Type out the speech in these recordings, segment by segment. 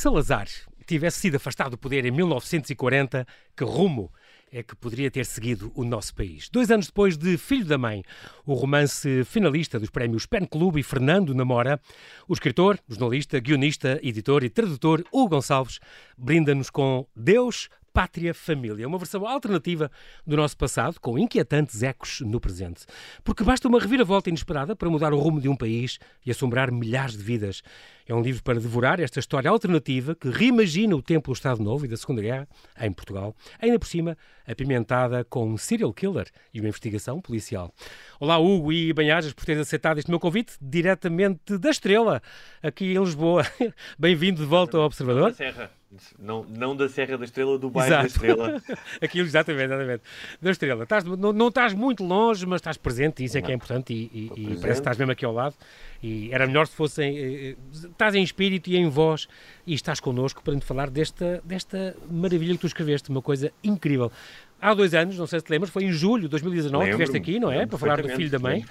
Salazar tivesse sido afastado do poder em 1940, que rumo é que poderia ter seguido o nosso país. Dois anos depois de Filho da Mãe, o romance finalista dos prémios Pen Club e Fernando Namora, o escritor, jornalista, guionista, editor e tradutor Hugo Gonçalves brinda-nos com Deus, Pátria Família, uma versão alternativa do nosso passado, com inquietantes ecos no presente. Porque basta uma reviravolta inesperada para mudar o rumo de um país e assombrar milhares de vidas. É um livro para devorar esta história alternativa que reimagina o tempo do Estado Novo e da Segunda Guerra em Portugal, ainda por cima apimentada com um serial killer e uma investigação policial. Olá, Hugo e Banhajas, por teres aceitado este meu convite diretamente da Estrela, aqui em Lisboa. Bem-vindo de volta ao Observador. Serra. Não, não da Serra da Estrela, do bairro Exato. da Estrela. Aquilo, exatamente, exatamente. Da Estrela. Estás, não, não estás muito longe, mas estás presente, isso é que é importante, e, e, e parece que estás mesmo aqui ao lado. E era melhor se fossem. Eh, eh, estás em espírito e em voz e estás connosco para nos falar desta, desta maravilha que tu escreveste, uma coisa incrível. Há dois anos, não sei se te lembras, foi em julho de 2019 que estiveste aqui, não é? Para falar do Filho da Mãe.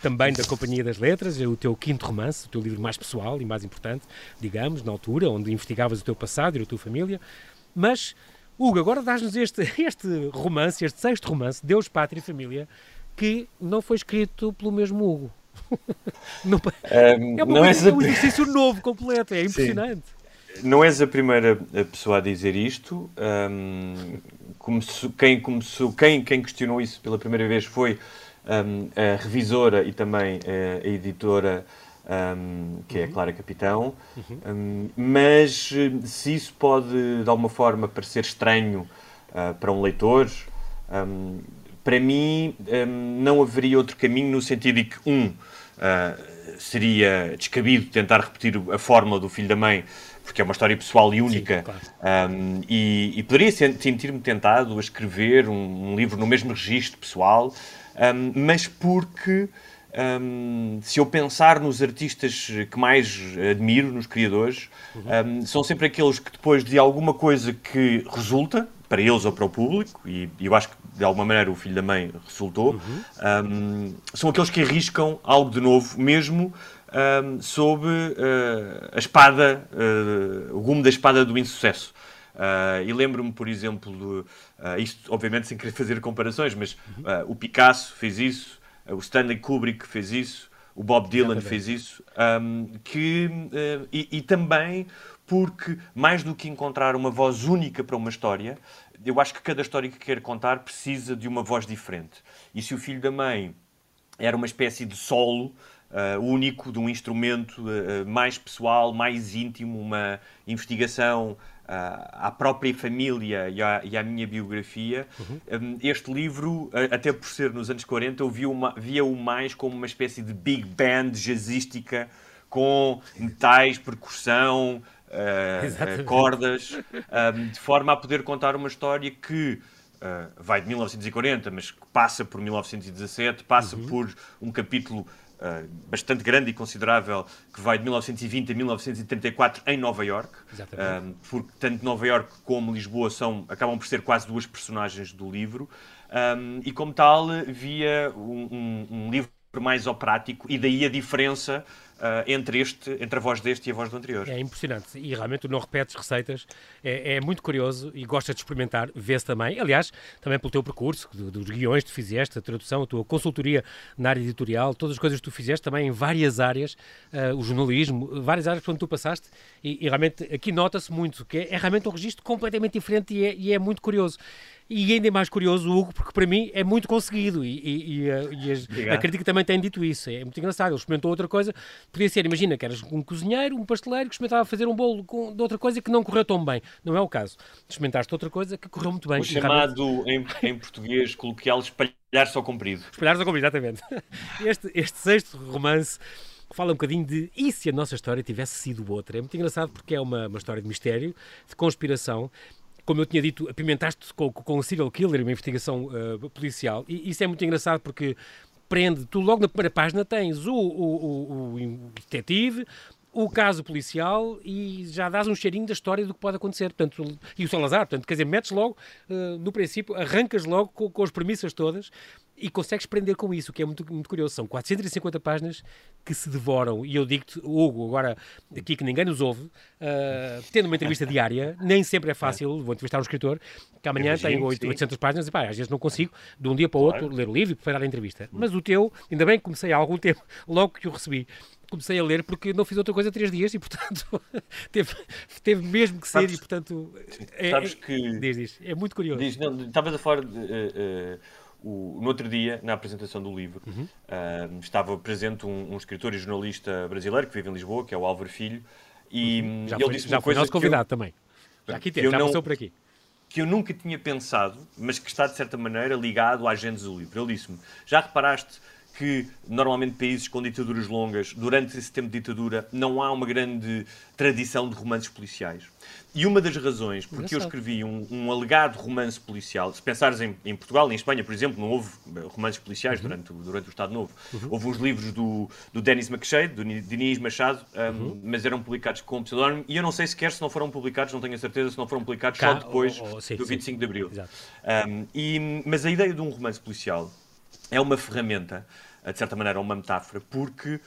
Também da Companhia das Letras, é o teu quinto romance, o teu livro mais pessoal e mais importante, digamos, na altura, onde investigavas o teu passado e a tua família. Mas, Hugo, agora dás-nos este, este romance, este sexto romance, Deus, Pátria e Família, que não foi escrito pelo mesmo Hugo. não, um, é, uma não é um exercício novo, completo, é impressionante. Sim. Não és a primeira pessoa a dizer isto. Um, começou, quem, começou, quem, quem questionou isso pela primeira vez foi um, a revisora e também a, a editora, um, que é a uhum. Clara Capitão. Uhum. Um, mas se isso pode, de alguma forma, parecer estranho uh, para um leitor, para mim não haveria outro caminho no sentido de que, um, uh, seria descabido tentar repetir a fórmula do filho da mãe, porque é uma história pessoal e única, Sim, claro. um, e, e, poderia sentir-me tentado a escrever um, um, livro no mesmo registro pessoal, um, mas porque se eu pensar nos artistas que mais admiro, nos criadores, uhum. são sempre aqueles que depois de alguma coisa que resulta, para eles ou para o público, e, eu acho que de alguma maneira o filho da mãe resultou, uhum. um, são aqueles que arriscam algo de novo, mesmo um, sob uh, a espada, uh, o gume da espada do insucesso. Uh, e lembro-me, por exemplo, de, isto obviamente sem querer fazer comparações, mas uhum. o Picasso fez isso, o Stanley Kubrick fez isso, o Bob Dylan fez isso, um, que, e, e também porque mais do que encontrar uma voz única para uma história, eu acho que cada história que quer contar precisa de uma voz diferente. E se o filho da mãe era uma espécie de solo uh, único, de um instrumento uh, mais pessoal, mais íntimo, uma investigação à própria família e à, e à minha biografia, uhum. um, este livro, até por ser nos anos 40, eu via-o via mais como uma espécie de big band jazzística com metais, percussão, uh, cordas, um, de forma a poder contar uma história que uh, vai de 1940, mas que passa por 1917, passa uhum. por um capítulo Uh, bastante grande e considerável que vai de 1920 a 1934 em Nova York, um, porque tanto Nova York como Lisboa são, acabam por ser quase duas personagens do livro, um, e como tal via um, um, livro mais operático e daí a diferença entre, este, entre a voz deste e a voz do anterior. É impressionante. E realmente tu não repetes receitas, é, é muito curioso e gostas de experimentar, vê-se também, aliás, também pelo teu percurso, do, dos guiões que tu fizeste, a tradução, a tua consultoria na área editorial, todas as coisas que tu fizeste também em várias áreas, uh, o jornalismo, várias áreas por onde tu passaste. E, e realmente aqui nota-se muito que é, é, realmente um registro completamente diferente e é, e é muito curioso. E ainda é mais curioso, Hugo, porque para mim é muito conseguido e, e, e, a, e a, crítica também tem dito isso. É muito engraçado. Ele experimentou outra coisa. Podia ser, imagina que eras um cozinheiro, um pasteleiro que experimentava fazer um bolo com, de outra coisa que não correu tão bem. Não é o caso. Experimentaste outra coisa que correu muito bem. O chamado, em, em português coloquial, espalhar-se ao comprido. Espalhar-se ao comprido, exatamente. Este, este sexto romance fala um bocadinho de e se a nossa história tivesse sido outra. É muito engraçado porque é uma, uma história de mistério, de conspiração, como eu tinha dito, apimentaste com, com o serial killer, uma investigação uh, policial. E isso é muito engraçado porque prende, tu logo na primeira página tens o, o, o, o detetive, o caso policial e já dás um cheirinho da história do que pode acontecer. Portanto, e o Salazar, portanto, quer dizer, metes logo, uh, no princípio, arrancas logo com, com as premissas todas e consegues prender com isso, o que é muito, muito curioso. São 450 páginas que se devoram. E eu digo-te, Hugo, agora aqui que ninguém nos ouve, uh, tendo uma entrevista diária, nem sempre é fácil. Vou entrevistar um escritor que amanhã Imagino, tem 800 páginas e pá, às vezes não consigo, de um dia para o outro, claro. ler o livro e preparar a entrevista. Mas o teu, ainda bem que comecei há algum tempo, logo que o recebi, comecei a ler porque não fiz outra coisa há três dias e, portanto, teve, teve mesmo que ser sabes, e, portanto, é, sabes é, que... Diz, diz, é muito curioso. Diz, não, estavas a falar de... Uh, uh o, no outro dia, na apresentação do livro, uhum. uh, estava presente um, um, escritor e jornalista brasileiro que vive em Lisboa, que é o Álvaro Filho, e, uhum. já ele foi, disse já foi nosso convidado eu, também. Já aqui teve, já não, passou por aqui. Que eu nunca tinha pensado, mas que está de certa maneira ligado à agentes do livro. Ele disse-me: Já reparaste que normalmente países com ditaduras longas, durante esse tempo de ditadura, não há uma grande tradição de romances policiais. E uma das razões porque eu escrevi um, um, alegado romance policial, se pensares em, em, Portugal, em Espanha, por exemplo, não houve romances policiais uhum. durante, durante o Estado Novo. Uhum. Houve uns livros do, do Denis McShade, do Diniz Machado, um, uhum. mas eram publicados com pseudónimo. E eu não sei sequer se não foram publicados, não tenho a certeza, se não foram publicados Cá, só depois oh, oh, sim, do 25 sim. de Abril. Um, e, mas a ideia de um romance policial é uma ferramenta de certa maneira, uma metáfora, porque uh,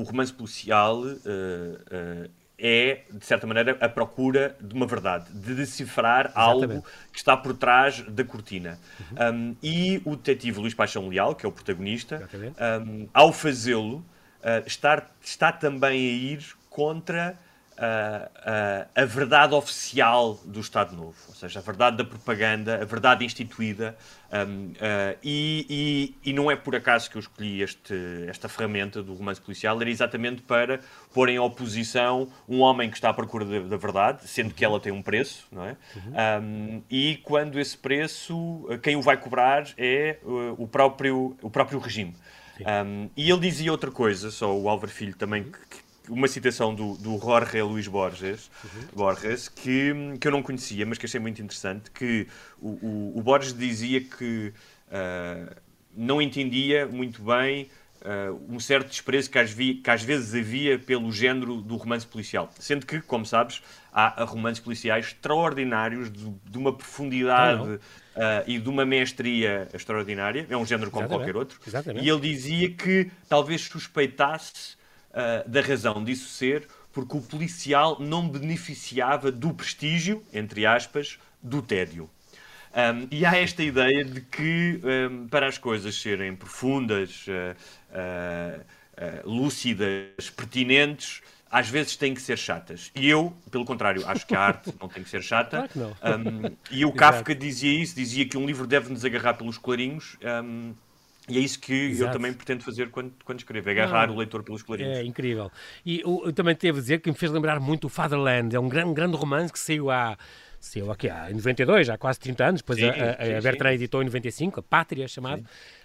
o romance policial uh, uh, é, de certa maneira, a procura de uma verdade, de decifrar Exatamente. algo que está por trás da cortina. Uhum. Um, e o detetive Luís Paixão Leal, que é o protagonista, um, ao fazê-lo, está, está também a ir contra a, a, a, verdade oficial do Estado Novo, ou seja, a verdade da propaganda, a verdade instituída. Um, uh, e, e, e, não é por acaso que eu escolhi este, esta ferramenta do romance policial, era exatamente para pôr em oposição um homem que está à procura da, da verdade, sendo que ela tem um preço, não é? Uhum. Um, e quando esse preço, quem o vai cobrar é uh, o, próprio, o próprio regime. Um, e ele dizia outra coisa, só o Álvaro Filho também, que, uma citação do, do Jorge Luís Borges, uhum. Borges que, que eu não conhecia, mas que achei muito interessante, que o, o, o Borges dizia que uh, não entendia muito bem uh, um certo desprezo que às, vi, que às, vezes havia pelo género do romance policial. Sendo que, como sabes, há romances policiais extraordinários, de, de uma profundidade uh, e de uma mestria extraordinária. É um género como Exatamente. qualquer outro. Exatamente. E ele dizia que talvez suspeitasse uh, da razão disso ser porque o policial não beneficiava do prestígio, entre aspas, do tédio. Um, e há esta ideia de que, um, para as coisas serem profundas, uh, uh, lúcidas, pertinentes, às vezes têm que ser chatas. E eu, pelo contrário, acho que a arte não tem que ser chata. Claro um, e o Kafka dizia isso, dizia que um livro deve nos agarrar pelos clarinhos. E é isso que Exato. eu também pretendo fazer quando, quando escrevo, é agarrar o leitor pelos clarinhos. É incrível. E eu, eu também devo dizer que me fez lembrar muito o Fatherland, é um grande, grande romance que saiu há, saiu aqui há, em 92, há quase 30 anos, depois sim, a, a, a Bertrand editou em 95, a Pátria chamado. Sim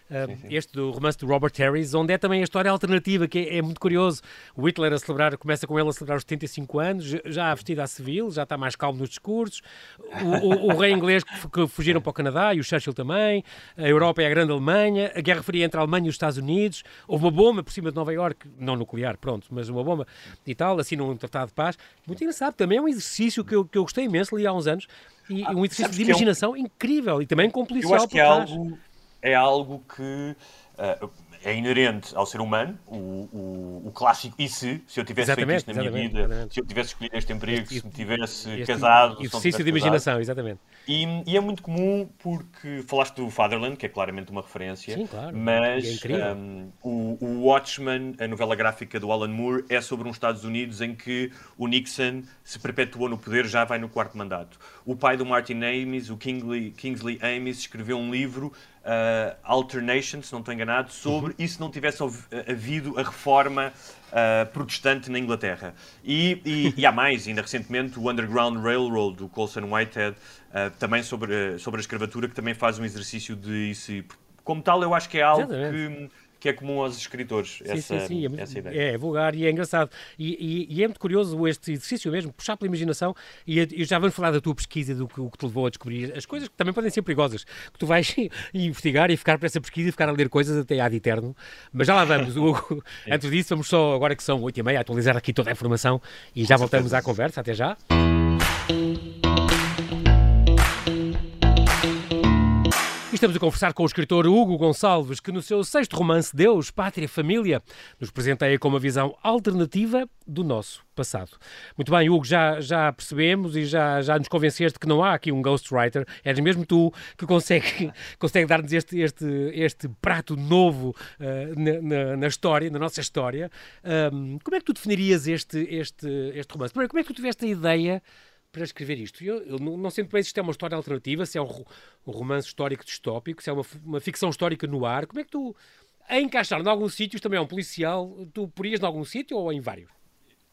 este do romance do Robert Harris, onde é também a história alternativa, que é, é, muito curioso. O Hitler a celebrar, começa com ele a celebrar os 75 anos, já vestido a civil, já está mais calmo nos discursos. O, o, o rei inglês que, que, fugiram para o Canadá e o Churchill também. A Europa é a grande Alemanha. A Guerra Fria entre a Alemanha e os Estados Unidos. Houve uma bomba por cima de Nova Iorque, não nuclear, pronto, mas uma bomba e tal, assim num tratado de paz. Muito engraçado. Também é um exercício que eu, que eu gostei imenso, li há uns anos. E ah, um exercício de imaginação é um... incrível e também com policial eu acho que é algo é algo que uh, é inerente ao ser humano, o, o, o, clássico e se, se eu tivesse exatamente, feito isto na minha vida, exatamente. se eu tivesse escolhido este emprego, este, se me tivesse este, casado... Exercício de imaginação, casado. exatamente. E, e, é muito comum porque falaste do Fatherland, que é claramente uma referência, Sim, claro. mas é um, o, o Watchmen, a novela gráfica do Alan Moore, é sobre uns Estados Unidos em que o Nixon se perpetuou no poder, já vai no quarto mandato. O pai do Martin Amis, o Kingsley, Kingsley Amis, escreveu um livro uh, Alternation, se não estou enganado, sobre uhum. e se não tivesse havido a reforma uh, protestante na Inglaterra. E, e, e, há mais, ainda recentemente, o Underground Railroad, do Colson Whitehead, uh, também sobre, sobre a escravatura, que também faz um exercício de isso. Como tal, eu acho que é algo que, que é comum aos escritores, sim, essa, sim, sim. É, essa ideia. É, é vulgar e é engraçado. E, e, e, é muito curioso este exercício mesmo, puxar pela imaginação. E, já vamos falar da tua pesquisa, do que, o que te levou a descobrir as coisas que também podem ser perigosas, que tu vais investigar e ficar para essa pesquisa e ficar a ler coisas até ad eterno. Mas já lá vamos, Hugo. Antes disso, vamos só, agora que são 8 e meia, atualizar aqui toda a informação e já voltamos à conversa. Até já. Estamos a conversar com o escritor Hugo Gonçalves, que no seu sexto romance Deus, Pátria, Família, nos presenteia com uma visão alternativa do nosso passado. Muito bem, Hugo, já, já percebemos e já, já nos convenceste que não há aqui um ghostwriter, és mesmo tu que consegue, consegue dar-nos este, este, este prato novo uh, na, na, na, história, na nossa história. Um, como é que tu definirias este, este, este romance? Primeiro, como é que tu tiveste a ideia para escrever isto. Eu, eu não, não sei bem se isto é uma história alternativa, se é um, um romance histórico distópico, se é uma, uma, ficção histórica no ar. Como é que tu, a encaixar em alguns sítios, também é um policial, tu porias em algum sítio ou em vários?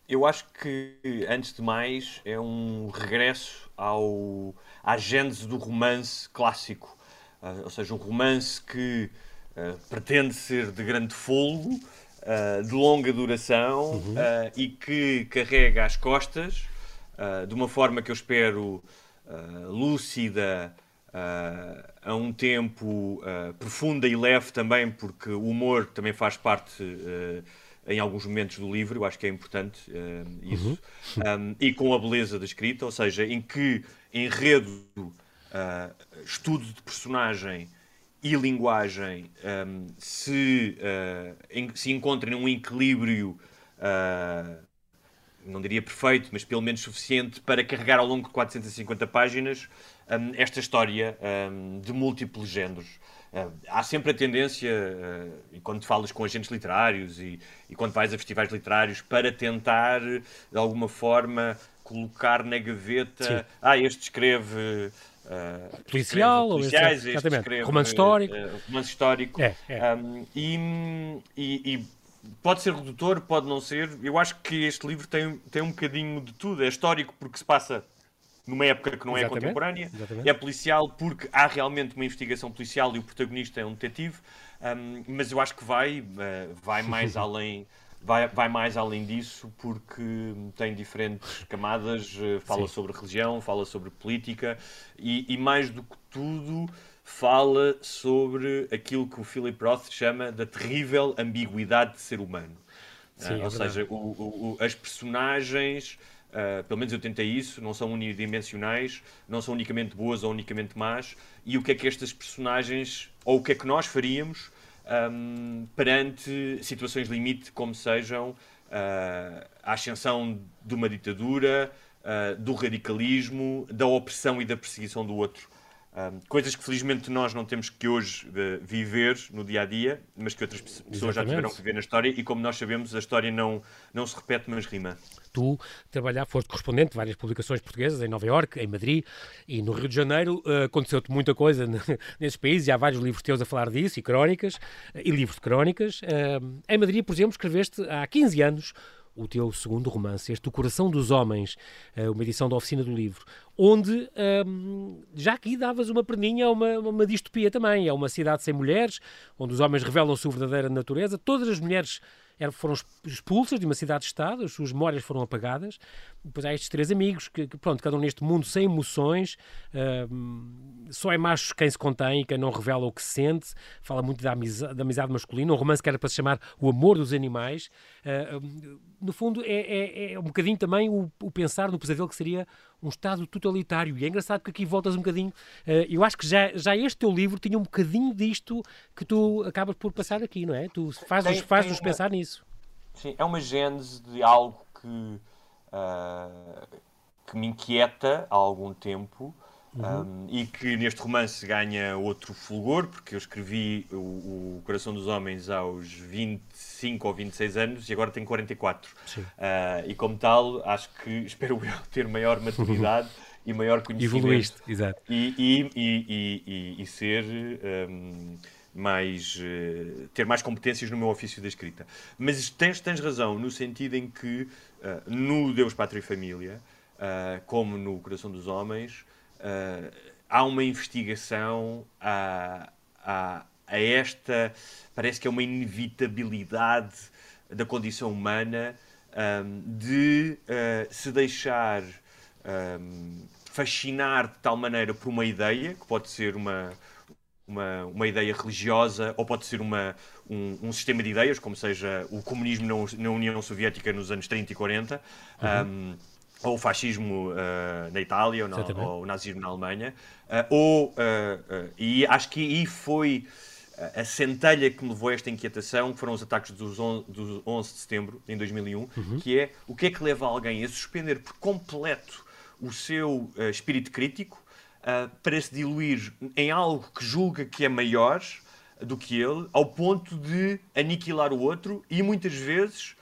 Eu acho que, antes de mais, é um regresso ao, à gênese do romance clássico. Uh, ou seja, um romance que uh, pretende ser de grande folgo, uh, de longa duração uhum. e que carrega às costas uh, de uma forma que eu espero uh, lúcida, uh, a um tempo profunda e leve também, porque o humor também faz parte em alguns momentos do livro, eu acho que é importante isso, uhum. um, e com a beleza da escrita, ou seja, em que enredo, estudo de personagem e linguagem um, se, uh, em, se encontrem um equilíbrio uh, não diria perfeito, mas pelo menos suficiente para carregar ao longo de 450 páginas um, esta história um, de múltiplos géneros. Uh, há sempre a tendência, uh, e quando falas com agentes literários e, e, quando vais a festivais literários, para tentar, de alguma forma, colocar na gaveta. Sim. Ah, este escreve. Uh, policial ou este, exatamente. Escreve, romance histórico. Romance histórico. É, é. Um, e, e, e, pode ser redutor, pode não ser. Eu acho que este livro tem, tem um bocadinho de tudo. É histórico porque se passa numa época que não é Exatamente. é contemporânea. Exatamente. É policial porque há realmente uma investigação policial e o protagonista é um detetive. Um, mas eu acho que vai, uh, vai mais além. Vai, vai mais além disso porque tem diferentes camadas, uh, fala Sim. sobre religião, fala sobre política e, e mais do que tudo fala sobre aquilo que o Philip Roth chama da terrível ambiguidade de ser humano. Sim, uh, ou seja, o, o, as personagens, uh, pelo menos eu tentei isso, não são unidimensionais, não são unicamente boas ou unicamente más, e o que é que estas personagens, ou o que é que nós faríamos um, perante situações limite, como sejam uh, a ascensão de uma ditadura, do radicalismo, da opressão e da perseguição do outro. Um, coisas que felizmente nós não temos que hoje uh, viver no dia a dia, mas que outras pessoas Exatamente. já tiveram que viver na história, e como nós sabemos, a história não, não se repete, mas rima. Tu trabalhar, foste correspondente de várias publicações portuguesas em Nova Iorque, em Madrid e no Rio de Janeiro. Uh, Aconteceu-te muita coisa nesses países, e há vários livros teus a falar disso, e crónicas, uh, e livros de crónicas. em Madrid, por exemplo, escreveste há 15 anos o teu segundo romance, este O Coração dos Homens, eh, uma edição da Oficina do Livro, onde um, já aqui davas uma perninha a uma, uma distopia também. É uma cidade sem mulheres, onde os homens revelam a sua verdadeira natureza. Todas as mulheres foram expulsas de uma cidade-estado, as suas memórias foram apagadas. Depois há estes três amigos, que, que pronto, cada um neste mundo sem emoções, uh, só é macho quem se contém e quem não revela o que sente. Fala muito da amizade, da amizade masculina, um romance que era para se chamar O Amor dos Animais. Uh, no fundo, é, é, é, um bocadinho também o, o, pensar no pesadelo que seria um Estado totalitário. E é engraçado que aqui voltas um bocadinho. Uh, eu acho que já, já este teu livro tinha um bocadinho disto que tu acabas por passar aqui, não é? Tu fazes-nos faz uma... pensar nisso. Sim, é uma gênese de algo que, uh, que me inquieta há algum tempo Uhum. Um, e que neste romance ganha outro fulgor, porque eu escrevi o, o, Coração dos Homens aos 25 ou 26 anos e agora tenho 44. Uh, e como tal, acho que espero eu ter maior maturidade e maior conhecimento. Evoluíste, exato. E, e, e, e ser. Um, mais uh, ter mais competências no meu ofício da escrita. Mas tens, tens razão no sentido em que uh, no Deus, Pátria e Família, uh, como no Coração dos Homens, uh, há uma investigação a, a, a esta, parece que é uma inevitabilidade da condição humana um, de uh, se deixar um, fascinar de tal maneira por uma ideia, que pode ser uma, uma, uma ideia religiosa ou pode ser uma, um, um, sistema de ideias, como seja o comunismo na, na, União Soviética nos anos 30 e 40, uhum. um, ou o fascismo uh, na Itália, ou, no, ou, o nazismo na Alemanha, uh, ou, uh, e acho que aí foi a centelha que me levou a esta inquietação, que foram os ataques dos 11, dos 11 de setembro, em 2001, uhum. que é o que é que leva alguém a suspender por completo o seu espírito crítico, para se diluir em algo que julga que é maior do que ele, ao ponto de aniquilar o outro e muitas vezes,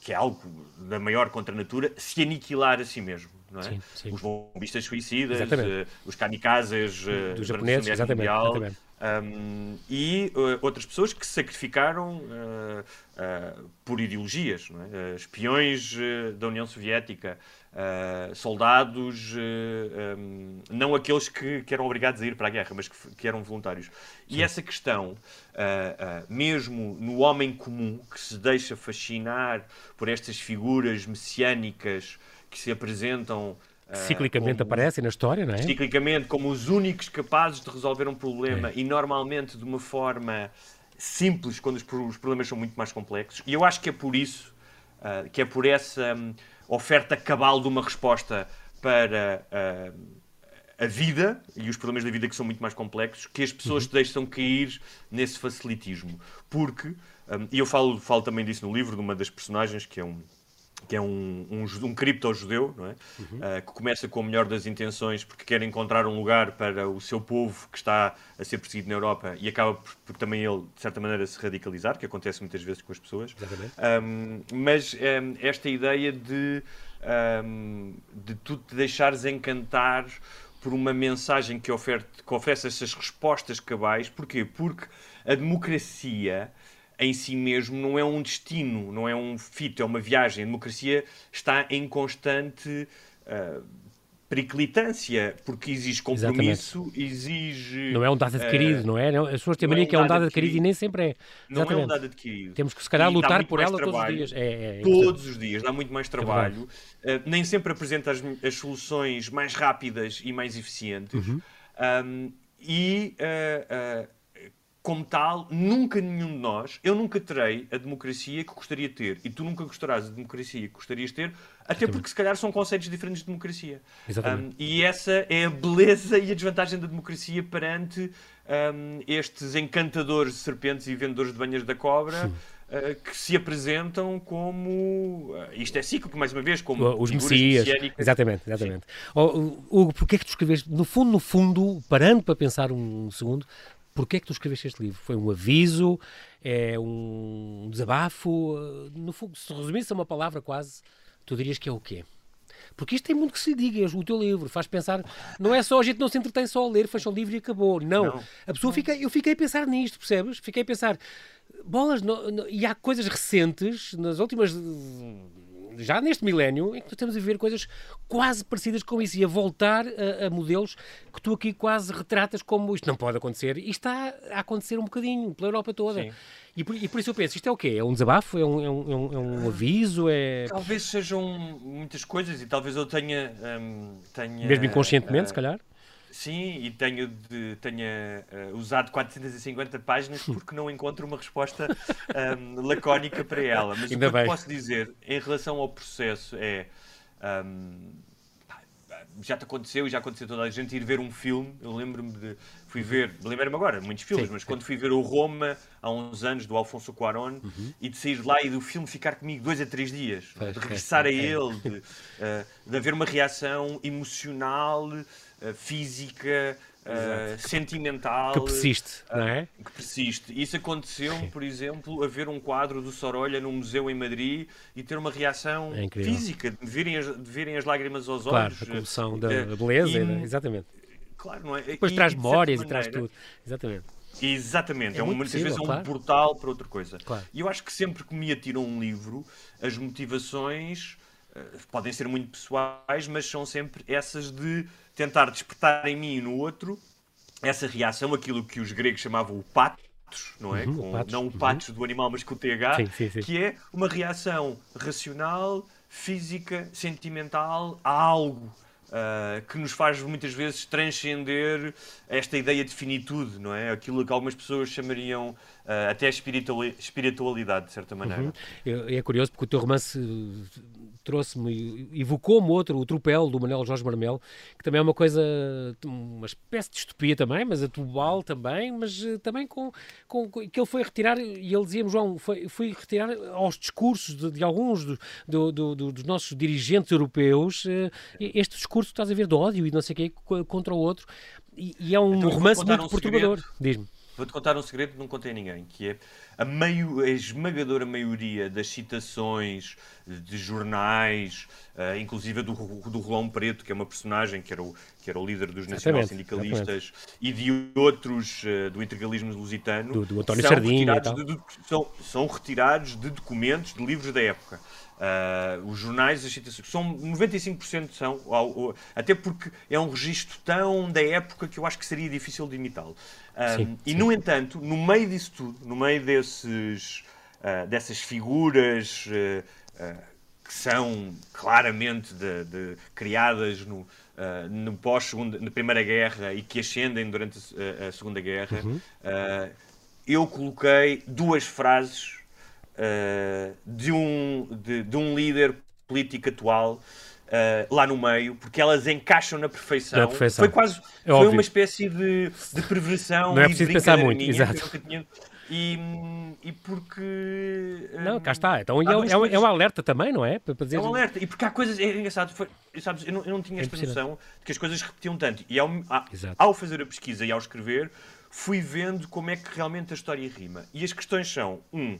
que é algo da maior contra a natura, se aniquilar a si mesmo. É? Sim, sim. Os bombistas suicidas, uh, os kamikazes dos japoneses, exatamente, mundial, exatamente. Um, e uh, outras pessoas que se sacrificaram uh, uh, por ideologias, é? espiões da União Soviética, Uh, soldados, uh, eh, um, não aqueles que, que, eram obrigados a ir para a guerra, mas que, que eram voluntários. Sim. E essa questão, uh, mesmo no homem comum, que se deixa fascinar por estas figuras messiânicas que se apresentam. Ciclicamente como, aparecem na história, não é? Ciclicamente, como os únicos capazes de resolver um problema é. e normalmente de uma forma simples, quando os, os, problemas são muito mais complexos. E eu acho que é por isso, que é por essa. Um, oferta cabal de uma resposta para uh, a vida e os problemas da vida que são muito mais complexos, que as pessoas uhum. deixam cair nesse facilitismo. Porque, um, e eu falo, falo também disso no livro, de uma das personagens, que é um, que é um, um, um cripto-judeu, não é? Uhum. Uh, que começa com a melhor das intenções porque quer encontrar um lugar para o seu povo que está a ser perseguido na Europa e acaba por, por também ele, de certa maneira, se radicalizar, que acontece muitas vezes com as pessoas. Um, mas um, esta ideia de, de tu te deixares encantar por uma mensagem que, oferte, que oferece essas respostas cabais. Porquê? Porque a democracia em si mesmo não é um destino, não é um fito, é uma viagem. A democracia está em constante uh, periclitância, porque exige compromisso, Exatamente. exige. Não é um dado adquirido, uh, não é? As pessoas têm mania é um que é um dado adquirido, adquirido, e nem sempre é. Exatamente. Não é um dado adquirido. Temos que, se calhar, e lutar por ela trabalho, todos os dias. É, é, todos os dias, dá muito mais é trabalho. É uh, nem sempre apresenta as, as, soluções mais rápidas e mais eficientes. Uhum. Um, e. Uh, como tal, nunca nenhum de nós, eu nunca terei a democracia que gostaria de ter. E tu nunca gostarás da democracia que gostarias de ter, até Exatamente. porque se calhar são conceitos diferentes de democracia. Um, e essa é a beleza e a desvantagem da democracia perante um, estes encantadores de serpentes e vendedores de banhas da cobra. Uh, que se apresentam como. Uh, isto é cíclico, mais uma vez, como. Os messias. Exatamente, exatamente. Oh, Hugo, porquê é que tu escreveste, no fundo, no fundo, parando para pensar um segundo, Porquê é que tu escreveste este livro? Foi um aviso? É um desabafo? No fundo, se resumisse a uma palavra quase, tu dirias que é o quê? Porque isto tem muito que se diga, o teu livro faz pensar, não é só a gente não se entretém só a ler, fecha o livro e acabou. Não. não. A pessoa fica, eu fiquei a pensar nisto, percebes? Fiquei a pensar, bolas, no, no, e há coisas recentes, nas últimas já neste milénio, em que estamos a ver coisas quase parecidas com isso e a voltar a, a, modelos que tu aqui quase retratas como isto não pode acontecer e está a acontecer um bocadinho pela Europa toda. E por, e por, isso eu penso, isto é o quê? É um desabafo? É um, é um, é um é aviso? É... Talvez sejam muitas coisas e talvez eu tenha... Um, tenha Mesmo inconscientemente, uh, se calhar? Sim, e tenho de, tenha uh, usado 450 páginas porque não encontro uma resposta um, lacónica para ela. Mas Ainda o que bem. eu posso dizer em relação ao processo é. Um, já te aconteceu e já aconteceu toda a gente ir ver um filme. Eu lembro-me de. Fui ver, lembro-me agora, muitos filmes, sim, mas sim. quando fui ver o Roma há uns anos, do Alfonso Cuarón, uhum. e de sair de lá e do filme ficar comigo dois a três dias, de regressar a ele, de, uh, de haver uma reação emocional física, Uh, sentimental que persiste, uh, não é? Que persiste. Isso aconteceu, por exemplo, a ver um quadro do Sorolha num museu em Madrid e ter uma reação é física, de virem, as, de virem as lágrimas aos claro, olhos. Claro, a comoção da beleza, e, exatamente. Claro, não é? Depois e, traz memórias e traz tudo. Exatamente. Exatamente, é, é um, muitas possível, vezes é um portal para outra coisa. Claro. E eu acho que sempre que me atiram um livro, as motivações podem ser muito pessoais, mas são sempre essas de tentar despertar em mim e no outro essa reação, aquilo que os gregos chamavam o patos, não é? Uhum, com, patos. Não o patos uhum. do animal, mas com o TH, sim, sim, sim. que é uma reação racional, física, sentimental a algo. Uh, que nos faz muitas vezes transcender esta ideia de finitude, não é? Aquilo que algumas pessoas chamariam uh, até espiritualidade, de certa maneira. Uhum. É, é curioso porque o teu romance trouxe-me, evocou-me outro, o Tropel, do Manuel Jorge Marmelo, que também é uma coisa, uma espécie de distopia também, mas atual também, mas uh, também com, com, que ele foi retirar, e ele dizia-me, João, foi, foi retirar aos discursos de, de alguns do, do, do, dos nossos dirigentes europeus uh, este discurso, estás a ver, de ódio e não sei o quê, contra o outro, e, e é um então, romance muito um perturbador, diz-me. Vou-te contar um segredo que não contei a ninguém, que é a, meio, a esmagadora maioria das citações de jornais, uh, inclusive do, do Rolão Preto, que é uma personagem que era o, que era o líder dos nacional-sindicalistas, e de outros uh, do integralismo lusitano, do, do António são Sardinha retirados de, são, são retirados de documentos, de livros da época. Uh, os jornais, as citações, são 95% são, até porque é um registro tão da época que eu acho que seria difícil de imitá-lo. Um, e, no entanto, no meio disso tudo, no meio desses, uh, dessas figuras uh, uh, que são claramente de, de, criadas no, no pós na Primeira Guerra e que ascendem durante a, a Segunda Guerra, uhum. eu coloquei duas frases de, um, de, de um líder político atual uh, lá no meio, porque elas encaixam na perfeição. Na perfeição. Foi quase é foi uma espécie de, de perversão. Não é preciso pensar muito, exato. E, e porque. Não, cá está. Então é, é, é, um alerta também, não é? Para dizer... É um alerta. E porque há coisas. É engraçado. Foi, sabes, eu, não, eu não tinha é esta noção de que as coisas repetiam tanto. E ao, ao fazer a pesquisa e ao escrever, fui vendo como é que realmente a história rima. E as questões são: um,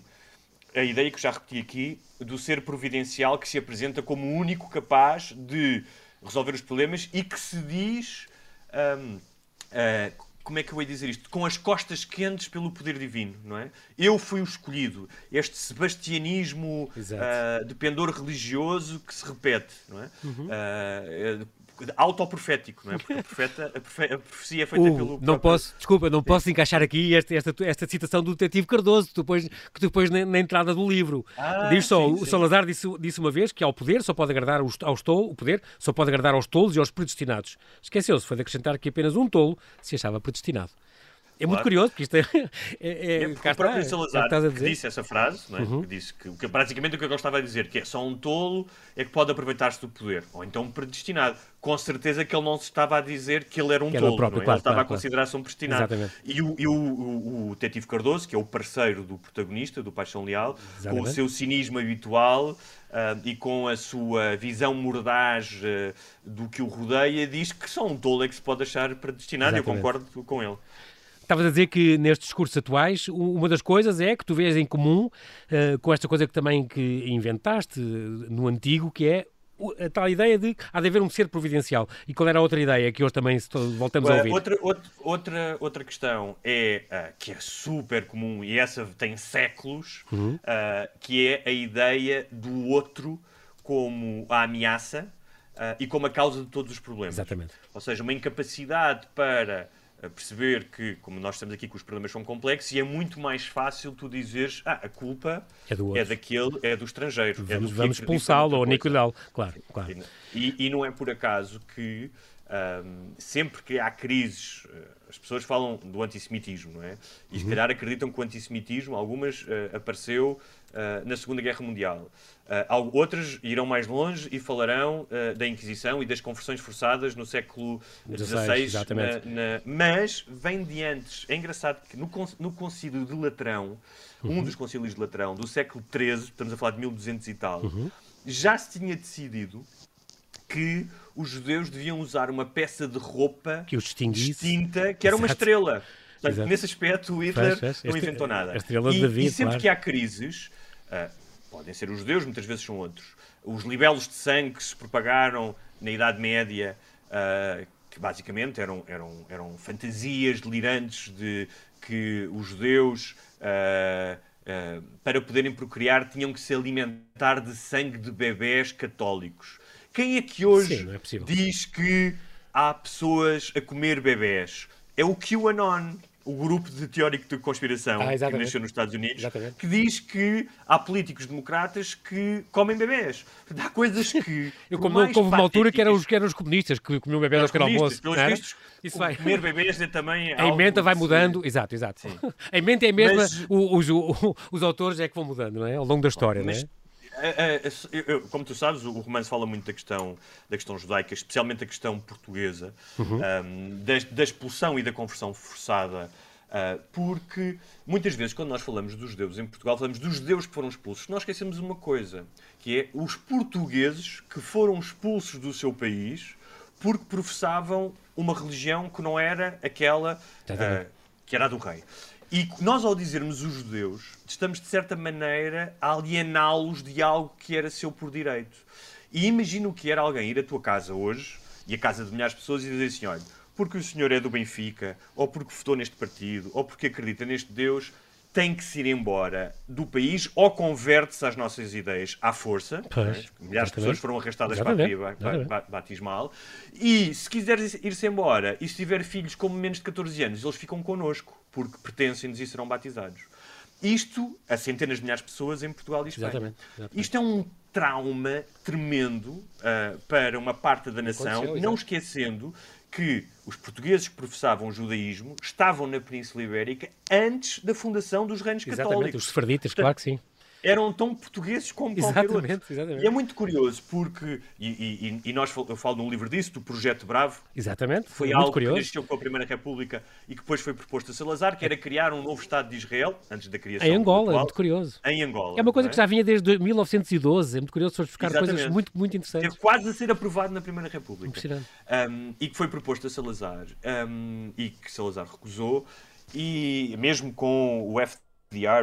a ideia que já repeti aqui do ser providencial que se apresenta como o único capaz de resolver os problemas e que se diz. Um, uh, ah, como é que eu vou dizer isto? Com as costas quentes pelo poder divino, não é? Eu fui o escolhido. Este sebastianismo uh, de pendor religioso que se repete, não é? Uhum. Uh, autoprofético, não é? Porque a, profeta, a, profe, a profecia é feita uh, pelo. Não próprio... posso, desculpa, não posso encaixar aqui esta, esta, esta citação do detetive Cardoso, que tu pões, que tu pões na, na entrada do livro. Ah, Diz só, sim, o Salazar disse, disse uma vez que ao poder só pode agradar aos, aos tolo, o poder só pode agradar aos tolos e aos predestinados. Esqueceu-se, foi de acrescentar que apenas um tolo se achava predestinado. É muito curioso, porque isto é. é, é, é o próprio Salazar é que, que disse essa frase, é? uhum. que disse que, que praticamente o que eu gostava de dizer, que é só um tolo é que pode aproveitar-se do poder, ou então um predestinado. Com certeza que ele não se estava a dizer que ele era um que tolo, próprio, claro, ele estava claro, a considerar-se um predestinado. Exatamente. E, o, e o, o, o Cardoso, que é o parceiro do protagonista, do Paixão Leal, Exatamente. com o seu cinismo habitual. Uh, e com a sua visão mordaz uh, do que o rodeia, diz que só um tolo é que se pode achar predestinado, e eu concordo com ele. Estavas a dizer que nestes discursos atuais, uma das coisas é que tu vês em comum uh, com esta coisa que também que inventaste no antigo, que é a tal ideia de há de haver um ser providencial. E qual era a outra ideia que hoje também voltamos a ouvir? Outra, outra, outra questão é, uh, que é super comum, e essa tem séculos, uhum. uh, que é a ideia do outro como a ameaça uh, e como a causa de todos os problemas. Exatamente. Ou seja, uma incapacidade para a perceber que, como nós estamos aqui, que os problemas são complexos e é muito mais fácil tu dizeres ah, a culpa é, do é daquele, é do estrangeiro. Vamos, é vamos expulsá-lo ou aniquilá-lo, claro. claro. E, e, não é por acaso que um, sempre que há crises, eh, as pessoas falam do antissemitismo, não é? E se uhum. calhar acreditam que o antissemitismo, algumas, uh, apareceu uh, na Segunda Guerra Mundial. Uh, outras irão mais longe e falarão da Inquisição e das conversões forçadas no século XVI. Mas vem de antes. É engraçado que no, no Concílio de Latrão, uhum. um dos concílios de Latrão, do século XIII, estamos a falar de 1200 e tal, uhum. já se tinha decidido que os judeus deviam usar uma peça de roupa que os distinta, que era uma estrela. Portanto, nesse aspecto, o Hitler não inventou nada. e, David, e sempre claro. que há crises, uh, podem ser os judeus, muitas vezes são outros. Os libelos de sangue que se propagaram na Idade Média, uh, que basicamente eram, eram, eram fantasias delirantes de que os judeus, uh, uh, para poderem procriar, tinham que se alimentar de sangue de bebés católicos. Quem é que hoje Sim, é diz que há pessoas a comer bebés? É o QAnon o grupo de teórico de conspiração ah, que nasceu nos Estados Unidos, exatamente. que diz que há políticos democratas que comem bebés. Há coisas que. Eu como, houve uma altura que eram os, que eram os comunistas que comiam bebés ao pequeno almoço. Pelos vistos, isso vai. Comer bebês é também. A emenda vai mudando, exato, exato. Sim. A emenda é a mesma, Mas... os, os, os, autores é que vão mudando, não é? Ao longo da história, Mas... não é? Como tu sabes, o romance fala muito da questão, da questão judaica, especialmente a questão portuguesa, uhum. um, da, da, expulsão e da conversão forçada. Uh, porque muitas vezes, quando nós falamos dos judeus em Portugal, falamos dos judeus que foram expulsos. Nós esquecemos uma coisa, que é os portugueses que foram expulsos do seu país porque professavam uma religião que não era aquela uh, que era a do rei. E nós, ao dizermos os judeus, estamos, de certa maneira, a aliená-los de algo que era seu por direito. E imagina o que era alguém ir à tua casa hoje, e a casa de milhares de pessoas, e dizer assim: olha, porque o senhor é do Benfica, ou porque votou neste partido, ou porque acredita neste Deus, tem que se ir embora do país ou converte-se às nossas ideias à força. Pois, Milhares de pessoas foram arrastadas para a via batismal. E se quiser ir-se embora e se tiver filhos com menos de 14 anos, eles ficam connosco, porque pertencem-nos e serão batizados. Isto a centenas de milhares de pessoas em Portugal e Espanha. Exatamente, exatamente. Isto é um trauma tremendo uh, para uma parte da nação, não esquecendo que os portugueses que professavam o judaísmo estavam na Península Ibérica antes da fundação dos reinos Exatamente, católicos. os sefarditas, claro que sim eram tão portugueses como exatamente, qualquer outro. Exatamente. E é muito curioso porque, e, e, e nós eu falo num livro disso, do Projeto Bravo. Exatamente. Foi muito algo curioso. que nasceu com a Primeira República e que depois foi proposto a Salazar, que era criar um novo Estado de Israel, antes da criação Em Angola, atual, é muito curioso. Em Angola. É uma coisa é? que já vinha desde 1912, é muito curioso se buscar Exatamente. coisas muito, muito interessantes. Teve quase a ser aprovado na Primeira República. Um, e que foi proposto a Salazar um, e que Salazar recusou. E mesmo com o F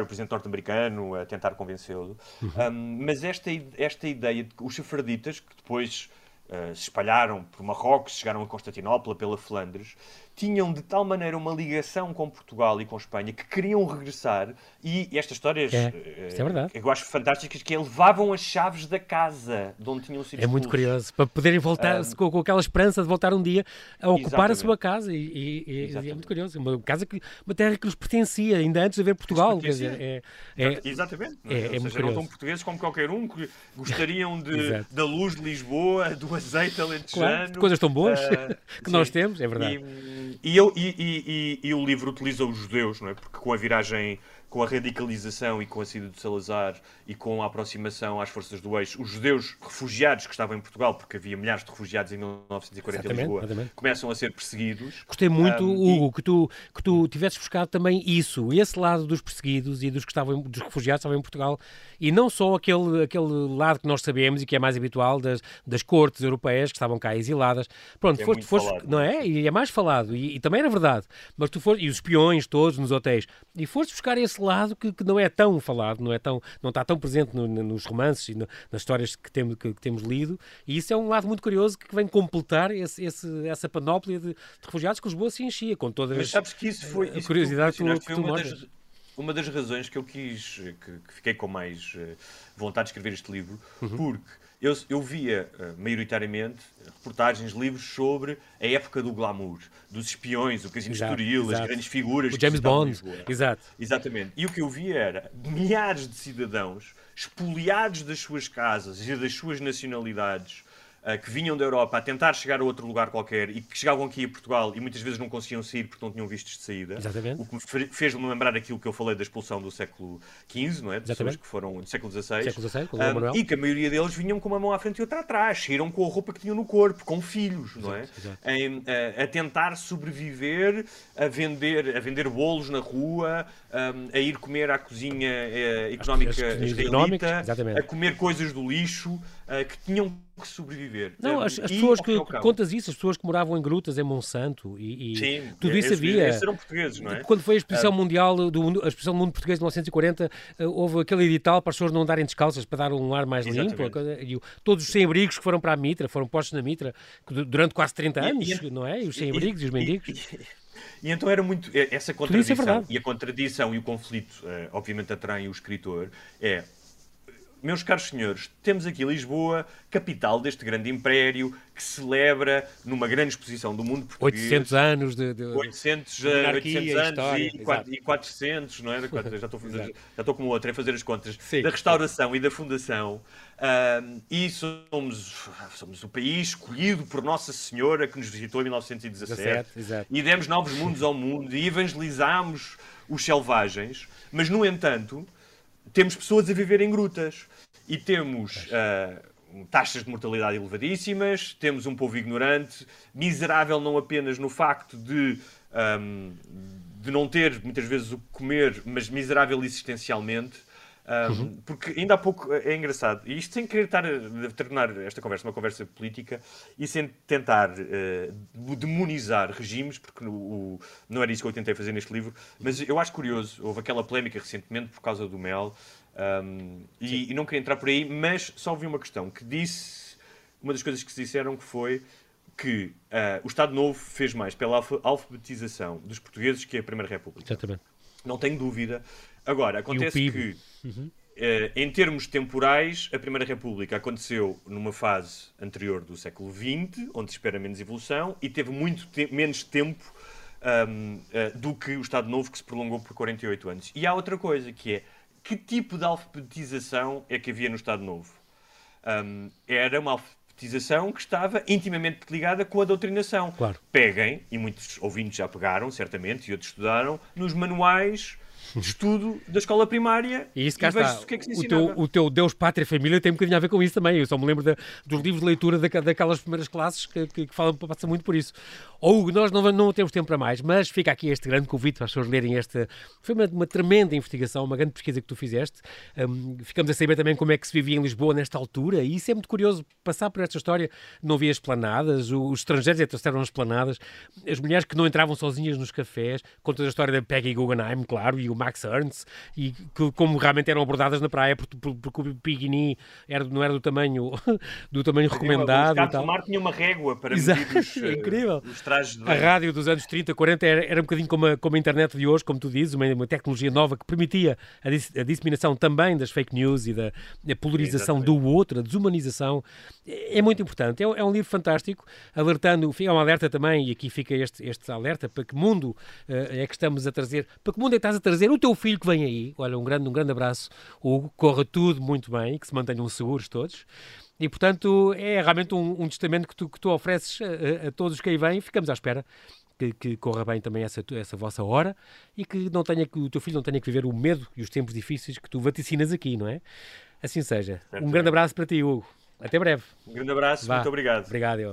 o presidente norte-americano, a tentar convencê-lo. Uhum. Um, mas esta, esta ideia de que os sefarditas, que depois uh, se espalharam por Marrocos, chegaram a Constantinopla, pela Flandres, tinham de tal maneira uma ligação com Portugal e com Espanha que queriam regressar e estas histórias é, é verdade. eu acho fantásticas que levavam as chaves da casa de onde tinham sido É muito curioso, para poderem voltar um, com, com, aquela esperança de voltar um dia a ocupar exatamente. a sua casa e, e, e é muito curioso, uma casa que uma terra que lhes pertencia ainda antes de haver Portugal, quer dizer, é, é, exatamente, é, é, é muito curioso. tão portugueses como qualquer um que gostariam de, da luz de Lisboa, do azeite alentejano, claro, coisas tão boas uh, que sim. nós temos, é verdade. E, e, eu, e, e, e, o livro utiliza os judeus, não é? Porque com a viragem com a radicalização e com a saída de Salazar e com a aproximação às forças do eixo, os judeus refugiados que estavam em Portugal, porque havia milhares de refugiados em 1940 exatamente, em Lisboa, exatamente. começam a ser perseguidos. Gostei muito, um, Hugo, e... que, tu, que tu tivesses buscado também isso, esse lado dos perseguidos e dos que estavam, dos refugiados que estavam em Portugal, e não só aquele, aquele lado que nós sabemos e que é mais habitual das, das cortes europeias que estavam cá exiladas. Pronto, é foste, foste falado, não é? E é mais falado, e, e, também era verdade, mas tu foste, e os espiões todos nos hotéis, e foste buscar esse lado que, que, não é tão falado, não, é tão, não está tão presente no, nos romances e no, nas histórias que temos, que, que, temos lido, e isso é um lado muito curioso que vem completar esse, esse, essa panóplia de, de, refugiados que Lisboa se enchia com todas Mas sabes que isso foi, a curiosidade que tu, que tu, uma, das, uma das razões que eu quis, que, que fiquei com mais uh, vontade de escrever este livro, uhum. porque eu, eu via, uh, maioritariamente, reportagens, livros sobre a época do glamour, dos espiões, o Casino exato, Estoril, exato. as grandes figuras. O James Bond, exato. Exatamente. E o que eu via era milhares de cidadãos expoliados das suas casas e das suas nacionalidades que vinham da Europa a tentar chegar a outro lugar qualquer e que chegavam aqui a Portugal e muitas vezes não conseguiam sair porque não tinham vistos de saída. Exatamente. O que me fez-me lembrar aquilo que eu falei da expulsão do século XV, não é? De pessoas que foram do século XVI. Século XVI um, e que a maioria deles vinham com uma mão à frente e outra atrás, saíram com a roupa que tinham no corpo, com filhos, não é? Exato. Em, a, a, tentar sobreviver, a vender, a vender bolos na rua, um, a ir comer à cozinha eh, económica israelita, a comer coisas do lixo, uh, que tinham que sobreviver. Não, as, as pessoas que, contas isso, as pessoas que moravam em grutas em Monsanto e, e Sim, tudo isso havia. Esses eram portugueses, não é? Quando foi a exposição uh, mundial do a exposição do mundo português de 1940, uh, houve aquele edital para as pessoas não andarem descalças para dar um ar mais exatamente. limpo. E, todos os sem-abrigos que foram para a Mitra, foram postos na Mitra durante quase 30 anos, e, e, não é? E os sem-abrigos e, os mendigos. E então era muito. Essa é contradição é e a contradição e o conflito, uh, obviamente, atraem o escritor. É meus caros senhores, temos aqui Lisboa, capital deste grande império, que celebra numa grande exposição do mundo português... 800 anos de... de 800, de 800 anos história, e, e 400, não é? Já estou, já estou como outro, a fazer as contas, Sim. da restauração e da fundação. Uh, e somos, somos o país escolhido por Nossa Senhora que nos visitou em 1917. 17, e demos novos mundos ao mundo e evangelizámos os selvagens. Mas, no entanto, temos pessoas a viver em grutas e temos uh, taxas de mortalidade elevadíssimas, temos um povo ignorante, miserável não apenas no facto de, um, de não ter muitas vezes o que comer, mas miserável existencialmente. Um, uhum. Porque ainda há pouco é engraçado, e isto sem querer estar a tornar esta conversa uma conversa política e sem tentar uh, demonizar regimes, porque no, o, não era isso que eu tentei fazer neste livro, mas eu acho curioso, houve aquela polémica recentemente por causa do mel, um, e, e, não queria entrar por aí, mas só ouvi uma questão que disse, uma das coisas que se disseram que foi que uh, o Estado Novo fez mais pela alfabetização dos portugueses que a Primeira República. Exatamente. Não tenho dúvida. Agora, acontece que, uhum. uh, em termos temporais, a Primeira República aconteceu numa fase anterior do século XX, onde se espera menos evolução, e teve muito te menos tempo um, uh, eh, do que o Estado Novo, que se prolongou por 48 anos. E há outra coisa, que é que tipo de alfabetização é que havia no Estado Novo? Um, era uma alfabetização que estava intimamente ligada com a doutrinação. Claro. Peguem, e muitos ouvintes já pegaram, certamente, e outros estudaram, nos manuais estudo da escola primária e, isso, cá e está. o que é que se o teu, o teu Deus, Pátria e Família tem um bocadinho a ver com isso também. Eu só me lembro da, dos livros de leitura da, daquelas primeiras classes que, que, que falam, passa muito por isso. Ou nós não, não temos tempo para mais, mas fica aqui este grande convite para as pessoas lerem esta. Foi uma, uma tremenda investigação, uma grande pesquisa que tu fizeste. Um, ficamos a saber também como é que se vivia em Lisboa nesta altura, e isso é muito curioso passar por esta história. Não havia esplanadas, os estrangeiros trouxeram as planadas, as mulheres que não entravam sozinhas nos cafés, contas a história da Peggy Guggenheim, claro, e o Max Ernst, e que, como realmente eram abordadas na praia, porque, porque o Pigini era, não era do tamanho, do tamanho recomendado. O Mar tinha uma régua para medir os, é incrível. os trajes de A rádio dos anos 30, 40 era, era um bocadinho como a, como a internet de hoje, como tu dizes, uma, uma tecnologia nova que permitia a, dis, a, disseminação também das fake news e da polarização do outro, a desumanização. É, é muito importante. É, é, um livro fantástico, alertando, é um alerta também, e aqui fica este, este alerta, para que mundo uh, é que estamos a trazer, para que mundo é que estás a trazer o teu filho que vem aí. Olha, um grande, um grande abraço, Hugo, corra tudo muito bem, que se mantenham seguros todos. E, portanto, é realmente um, um testamento que tu, que tu ofereces a, a, todos que aí vêm. Ficamos à espera que, que, corra bem também essa, essa vossa hora e que, não tenha, que o teu filho não tenha que viver o medo e os tempos difíceis que tu vaticinas aqui, não é? Assim seja. Um grande abraço para ti, Hugo. Até breve. Um grande abraço, Vá. muito obrigado. Obrigado, eu.